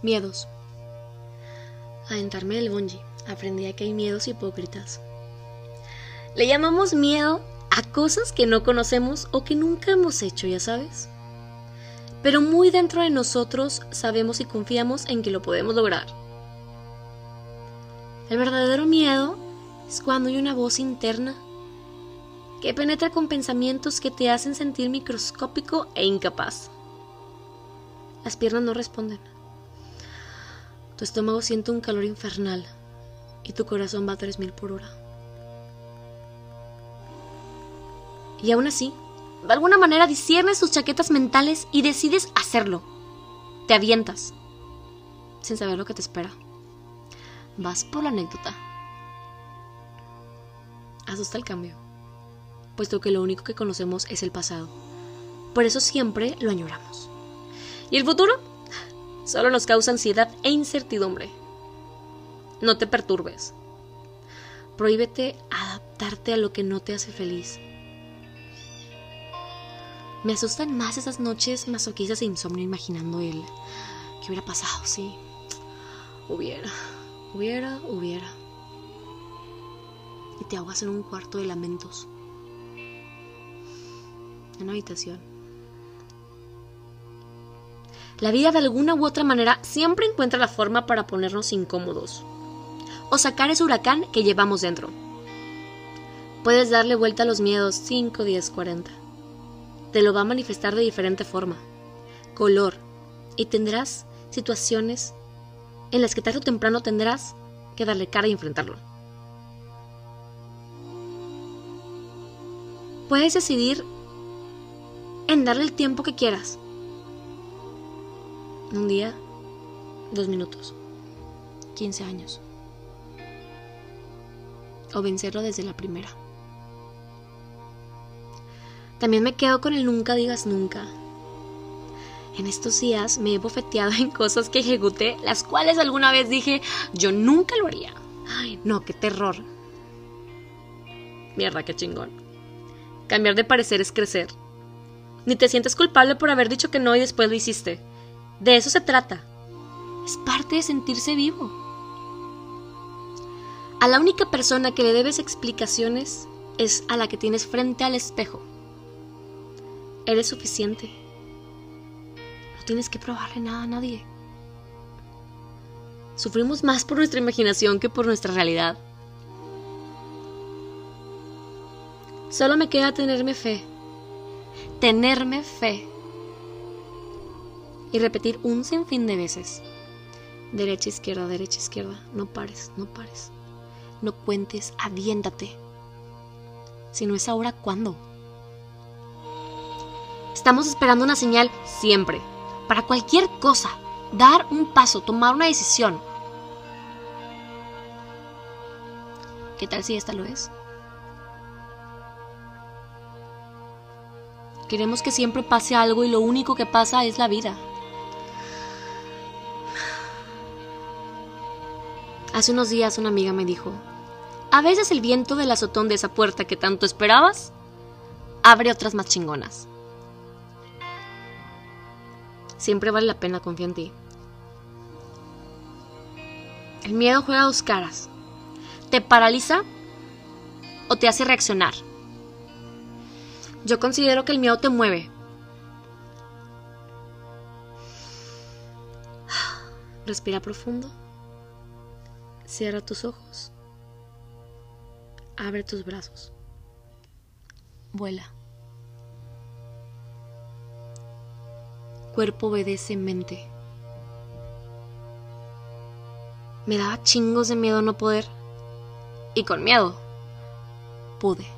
Miedos. A entrarme del bungee, aprendí que hay miedos hipócritas. Le llamamos miedo a cosas que no conocemos o que nunca hemos hecho, ya sabes. Pero muy dentro de nosotros sabemos y confiamos en que lo podemos lograr. El verdadero miedo es cuando hay una voz interna que penetra con pensamientos que te hacen sentir microscópico e incapaz. Las piernas no responden. Tu estómago siente un calor infernal y tu corazón va a 3000 por hora. Y aún así, de alguna manera disiernes tus chaquetas mentales y decides hacerlo. Te avientas, sin saber lo que te espera. Vas por la anécdota. Asusta el cambio, puesto que lo único que conocemos es el pasado. Por eso siempre lo añoramos. ¿Y el futuro? Solo nos causa ansiedad e incertidumbre. No te perturbes. Prohíbete adaptarte a lo que no te hace feliz. Me asustan más esas noches masoquistas e insomnio imaginando el qué hubiera pasado si hubiera, hubiera, hubiera. Y te ahogas en un cuarto de lamentos. En una habitación la vida de alguna u otra manera siempre encuentra la forma para ponernos incómodos o sacar ese huracán que llevamos dentro. Puedes darle vuelta a los miedos 5, 10, 40. Te lo va a manifestar de diferente forma, color, y tendrás situaciones en las que tarde o temprano tendrás que darle cara y enfrentarlo. Puedes decidir en darle el tiempo que quieras un día, dos minutos, 15 años. O vencerlo desde la primera. También me quedo con el nunca digas nunca. En estos días me he bofeteado en cosas que ejecuté, las cuales alguna vez dije, yo nunca lo haría. Ay, no, qué terror. Mierda, qué chingón. Cambiar de parecer es crecer. Ni te sientes culpable por haber dicho que no y después lo hiciste. De eso se trata. Es parte de sentirse vivo. A la única persona que le debes explicaciones es a la que tienes frente al espejo. Eres suficiente. No tienes que probarle nada a nadie. Sufrimos más por nuestra imaginación que por nuestra realidad. Solo me queda tenerme fe. Tenerme fe y repetir un sinfín de veces. Derecha, izquierda, derecha, izquierda. No pares, no pares. No cuentes, aviéntate. Si no es ahora, ¿cuándo? Estamos esperando una señal siempre. Para cualquier cosa. Dar un paso, tomar una decisión. ¿Qué tal si esta lo es? Queremos que siempre pase algo y lo único que pasa es la vida. Hace unos días una amiga me dijo, a veces el viento del azotón de esa puerta que tanto esperabas abre otras más chingonas. Siempre vale la pena confiar en ti. El miedo juega dos caras. Te paraliza o te hace reaccionar. Yo considero que el miedo te mueve. Respira profundo. Cierra tus ojos. Abre tus brazos. Vuela. Cuerpo obedece mente. Me daba chingos de miedo no poder. Y con miedo pude.